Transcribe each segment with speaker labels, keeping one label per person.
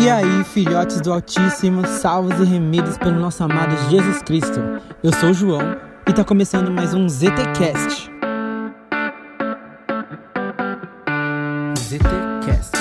Speaker 1: E aí, filhotes do Altíssimo, salvos e remidos pelo nosso amado Jesus Cristo. Eu sou o João e tá começando mais um ZTCast. ZTCast.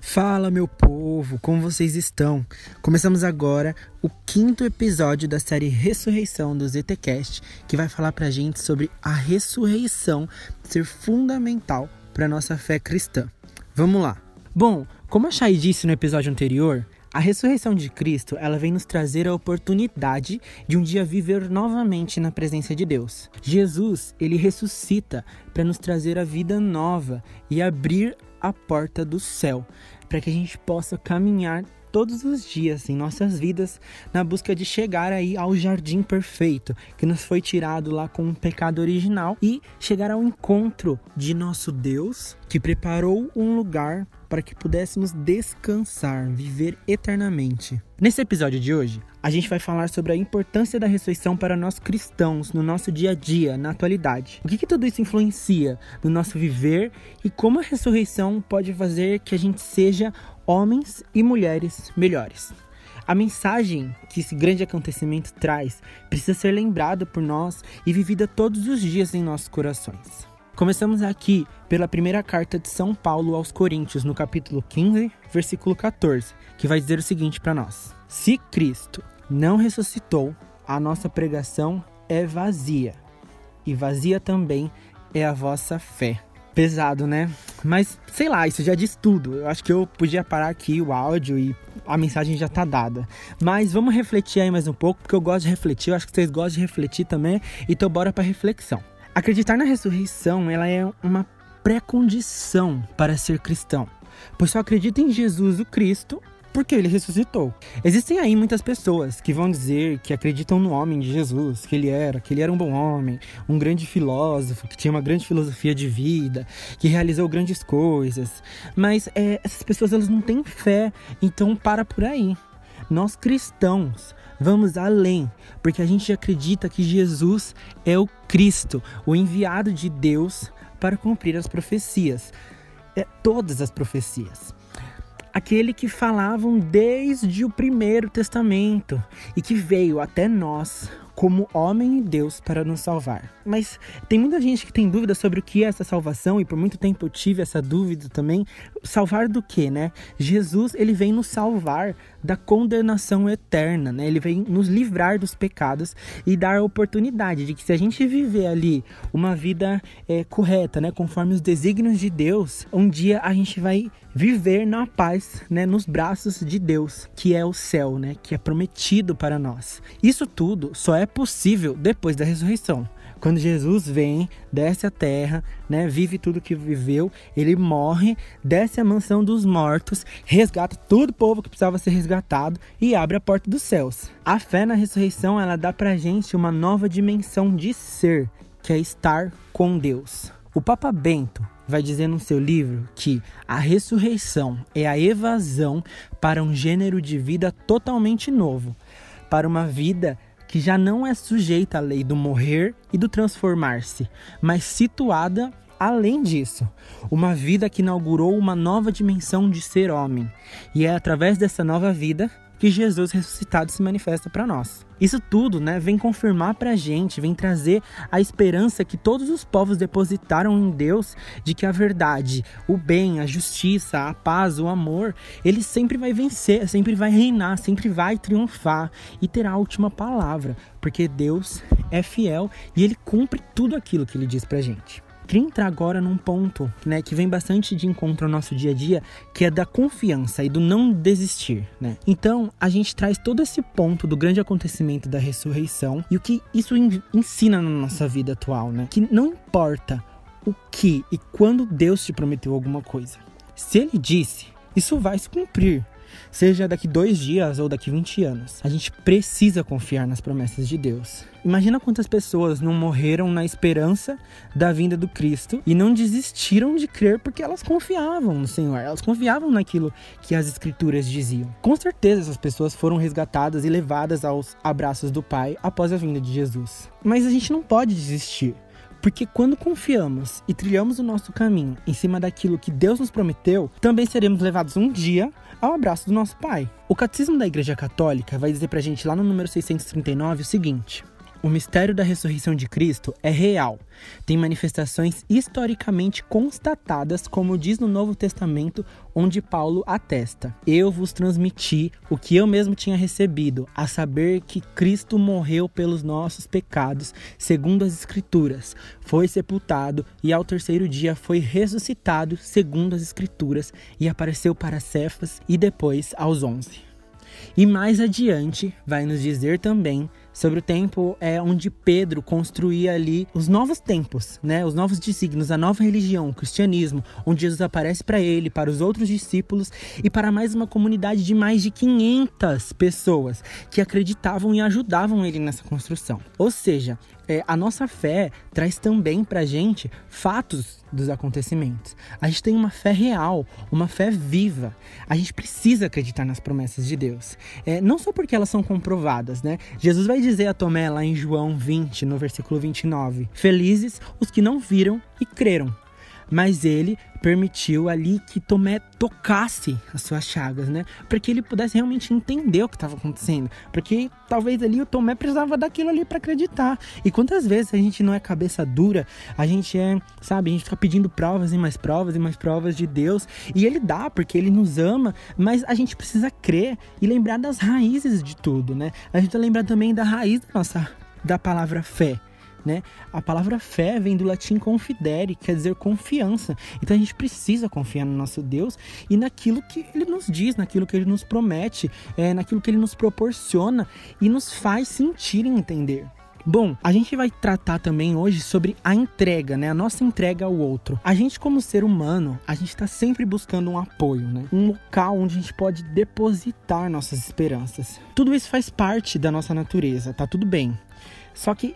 Speaker 1: Fala, meu povo, como vocês estão? Começamos agora o quinto episódio da série Ressurreição do ZTCast, que vai falar pra gente sobre a ressurreição ser fundamental para nossa fé cristã. Vamos lá. Bom, como a Chay disse no episódio anterior, a ressurreição de Cristo, ela vem nos trazer a oportunidade de um dia viver novamente na presença de Deus. Jesus, ele ressuscita para nos trazer a vida nova e abrir a porta do céu, para que a gente possa caminhar todos os dias em nossas vidas na busca de chegar aí ao jardim perfeito que nos foi tirado lá com o pecado original e chegar ao encontro de nosso Deus que preparou um lugar para que pudéssemos descansar, viver eternamente. Nesse episódio de hoje, a gente vai falar sobre a importância da ressurreição para nós cristãos no nosso dia a dia, na atualidade. O que, que tudo isso influencia no nosso viver e como a ressurreição pode fazer que a gente seja homens e mulheres melhores. A mensagem que esse grande acontecimento traz precisa ser lembrada por nós e vivida todos os dias em nossos corações. Começamos aqui pela primeira carta de São Paulo aos Coríntios, no capítulo 15, versículo 14, que vai dizer o seguinte para nós: Se Cristo não ressuscitou, a nossa pregação é vazia, e vazia também é a vossa fé pesado, né? Mas sei lá, isso já diz tudo. Eu acho que eu podia parar aqui o áudio e a mensagem já tá dada. Mas vamos refletir aí mais um pouco, porque eu gosto de refletir, eu acho que vocês gostam de refletir também, então bora para reflexão. Acreditar na ressurreição, ela é uma pré-condição para ser cristão. Pois só acredita em Jesus o Cristo porque ele ressuscitou. Existem aí muitas pessoas que vão dizer que acreditam no homem de Jesus, que ele era, que ele era um bom homem, um grande filósofo, que tinha uma grande filosofia de vida, que realizou grandes coisas. Mas é, essas pessoas elas não têm fé, então para por aí. Nós cristãos vamos além, porque a gente acredita que Jesus é o Cristo, o enviado de Deus para cumprir as profecias. É, todas as profecias aquele que falavam desde o primeiro testamento e que veio até nós como homem e Deus para nos salvar. Mas tem muita gente que tem dúvida sobre o que é essa salvação e por muito tempo eu tive essa dúvida também. Salvar do que, né? Jesus, ele vem nos salvar da condenação eterna, né? Ele vem nos livrar dos pecados e dar a oportunidade de que se a gente viver ali uma vida é, correta, né, conforme os desígnios de Deus, um dia a gente vai viver na paz, né, nos braços de Deus, que é o céu, né, que é prometido para nós. Isso tudo só é possível depois da ressurreição. Quando Jesus vem, desce a terra, né, vive tudo que viveu, ele morre, desce a mansão dos mortos, resgata todo o povo que precisava ser resgatado e abre a porta dos céus. A fé na ressurreição, ela dá pra gente uma nova dimensão de ser, que é estar com Deus. O Papa Bento vai dizer no seu livro que a ressurreição é a evasão para um gênero de vida totalmente novo, para uma vida que já não é sujeita à lei do morrer e do transformar-se, mas situada além disso, uma vida que inaugurou uma nova dimensão de ser homem. E é através dessa nova vida que Jesus ressuscitado se manifesta para nós. Isso tudo, né, vem confirmar para a gente, vem trazer a esperança que todos os povos depositaram em Deus de que a verdade, o bem, a justiça, a paz, o amor, ele sempre vai vencer, sempre vai reinar, sempre vai triunfar e terá a última palavra, porque Deus é fiel e ele cumpre tudo aquilo que ele diz para a gente entrar agora num ponto né, que vem bastante de encontro ao nosso dia a dia, que é da confiança e do não desistir. Né? Então, a gente traz todo esse ponto do grande acontecimento da ressurreição e o que isso ensina na nossa vida atual, né? Que não importa o que e quando Deus te prometeu alguma coisa. Se ele disse, isso vai se cumprir seja daqui dois dias ou daqui 20 anos. A gente precisa confiar nas promessas de Deus. Imagina quantas pessoas não morreram na esperança da vinda do Cristo e não desistiram de crer porque elas confiavam no Senhor, elas confiavam naquilo que as Escrituras diziam. Com certeza essas pessoas foram resgatadas e levadas aos abraços do Pai após a vinda de Jesus. Mas a gente não pode desistir Porque quando confiamos e trilhamos o nosso caminho em cima daquilo que Deus nos prometeu, também seremos levados um dia ao abraço do nosso Pai. O Catecismo da Igreja Católica vai dizer pra gente lá no número 639 o seguinte: o mistério da ressurreição de Cristo é real. Tem manifestações historicamente constatadas, como diz no Novo Testamento, onde Paulo atesta: Eu vos transmiti o que eu mesmo tinha recebido, a saber que Cristo morreu pelos nossos pecados, segundo as Escrituras, foi sepultado e ao terceiro dia foi ressuscitado, segundo as Escrituras, e apareceu para Cefas e depois aos onze. E mais adiante vai nos dizer também sobre o tempo é onde Pedro construía ali os novos tempos, né? Os novos desígnios, a nova religião, o cristianismo, onde Jesus aparece para ele, para os outros discípulos e para mais uma comunidade de mais de 500 pessoas que acreditavam e ajudavam ele nessa construção. Ou seja, é, a nossa fé traz também para gente fatos dos acontecimentos. A gente tem uma fé real, uma fé viva. A gente precisa acreditar nas promessas de Deus. É, não só porque elas são comprovadas, né? Jesus vai dizer a Tomé lá em João 20, no versículo 29, Felizes os que não viram e creram mas ele permitiu ali que Tomé tocasse as suas chagas, né? Para que ele pudesse realmente entender o que estava acontecendo, porque talvez ali o Tomé precisava daquilo ali para acreditar. E quantas vezes a gente não é cabeça dura, a gente é, sabe, a gente fica pedindo provas e mais provas e mais provas de Deus, e ele dá porque ele nos ama, mas a gente precisa crer e lembrar das raízes de tudo, né? A gente lembrar também da raiz da nossa da palavra fé né? A palavra fé vem do latim confidere, quer dizer confiança. Então a gente precisa confiar no nosso Deus e naquilo que ele nos diz, naquilo que ele nos promete, é, naquilo que ele nos proporciona e nos faz sentir e entender. Bom, a gente vai tratar também hoje sobre a entrega, né? A nossa entrega ao outro. A gente, como ser humano, a gente está sempre buscando um apoio, né? Um local onde a gente pode depositar nossas esperanças. Tudo isso faz parte da nossa natureza, tá tudo bem. Só que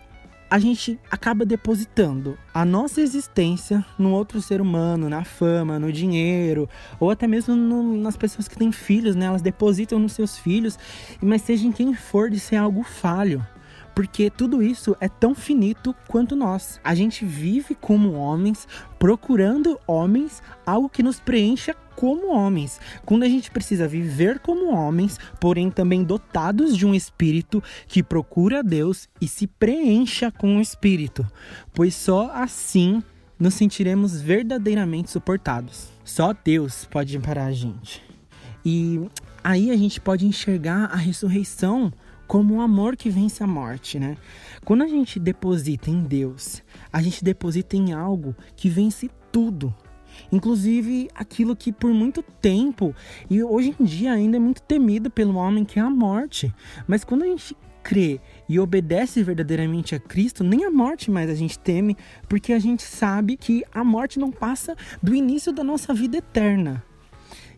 Speaker 1: a gente acaba depositando a nossa existência no outro ser humano, na fama, no dinheiro, ou até mesmo no, nas pessoas que têm filhos, né? Elas depositam nos seus filhos, mas seja em quem for de ser algo falho. Porque tudo isso é tão finito quanto nós. A gente vive como homens, procurando homens, algo que nos preencha como homens, quando a gente precisa viver como homens, porém também dotados de um espírito que procura Deus e se preencha com o espírito, pois só assim nos sentiremos verdadeiramente suportados. Só Deus pode parar a gente. E aí a gente pode enxergar a ressurreição como o amor que vence a morte, né? Quando a gente deposita em Deus, a gente deposita em algo que vence tudo, Inclusive aquilo que por muito tempo e hoje em dia ainda é muito temido pelo homem, que é a morte. Mas quando a gente crê e obedece verdadeiramente a Cristo, nem a morte mais a gente teme, porque a gente sabe que a morte não passa do início da nossa vida eterna.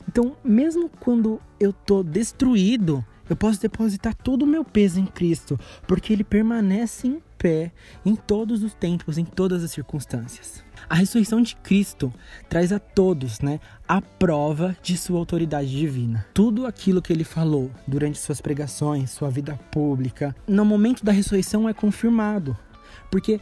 Speaker 1: Então, mesmo quando eu tô destruído, eu posso depositar todo o meu peso em Cristo, porque ele permanece em pé em todos os tempos, em todas as circunstâncias. A ressurreição de Cristo traz a todos, né, a prova de sua autoridade divina. Tudo aquilo que ele falou durante suas pregações, sua vida pública, no momento da ressurreição é confirmado, porque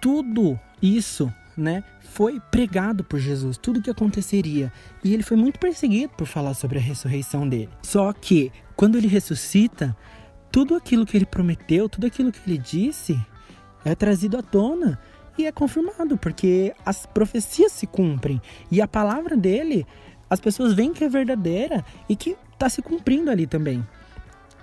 Speaker 1: tudo isso né, foi pregado por Jesus, tudo que aconteceria. E ele foi muito perseguido por falar sobre a ressurreição dele. Só que, quando ele ressuscita, tudo aquilo que ele prometeu, tudo aquilo que ele disse, é trazido à tona e é confirmado, porque as profecias se cumprem e a palavra dele, as pessoas veem que é verdadeira e que está se cumprindo ali também.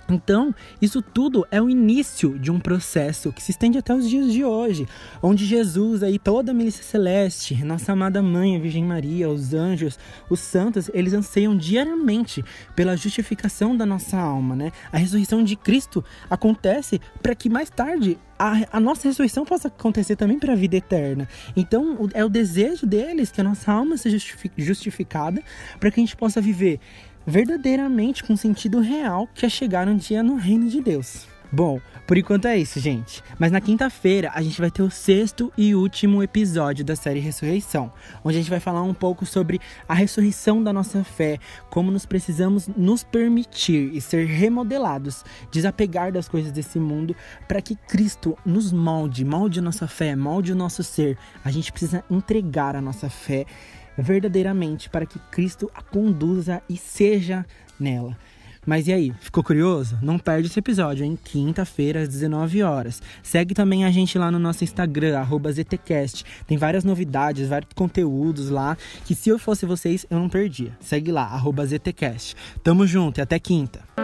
Speaker 1: Então, isso tudo é o início de um processo que se estende até os dias de hoje, onde Jesus aí toda a milícia celeste, nossa amada mãe, a Virgem Maria, os anjos, os santos, eles anseiam diariamente pela justificação da nossa alma, né? A ressurreição de Cristo acontece para que mais tarde a, a, nossa ressurreição possa acontecer também para a vida eterna. Então, é o desejo deles que a nossa alma seja justificada para que a gente possa viver verdadeiramente com sentido real que é chegar um dia no reino de Deus. Bom, por enquanto é isso, gente. Mas na quinta-feira a gente vai ter o sexto e último episódio da série Ressurreição, onde a gente vai falar um pouco sobre a ressurreição da nossa fé, como nos precisamos nos permitir e ser remodelados, desapegar das coisas desse mundo para que Cristo nos molde, molde a nossa fé, molde o nosso ser. A gente precisa entregar a nossa fé verdadeiramente para que Cristo a conduza e seja nela. Mas e aí, ficou curioso? Não perde esse episódio, em quinta-feira às 19 horas. Segue também a gente lá no nosso Instagram, ZTCast. Tem várias novidades, vários conteúdos lá, que se eu fosse vocês, eu não perdia. Segue lá, ZTCast. Tamo junto e até quinta.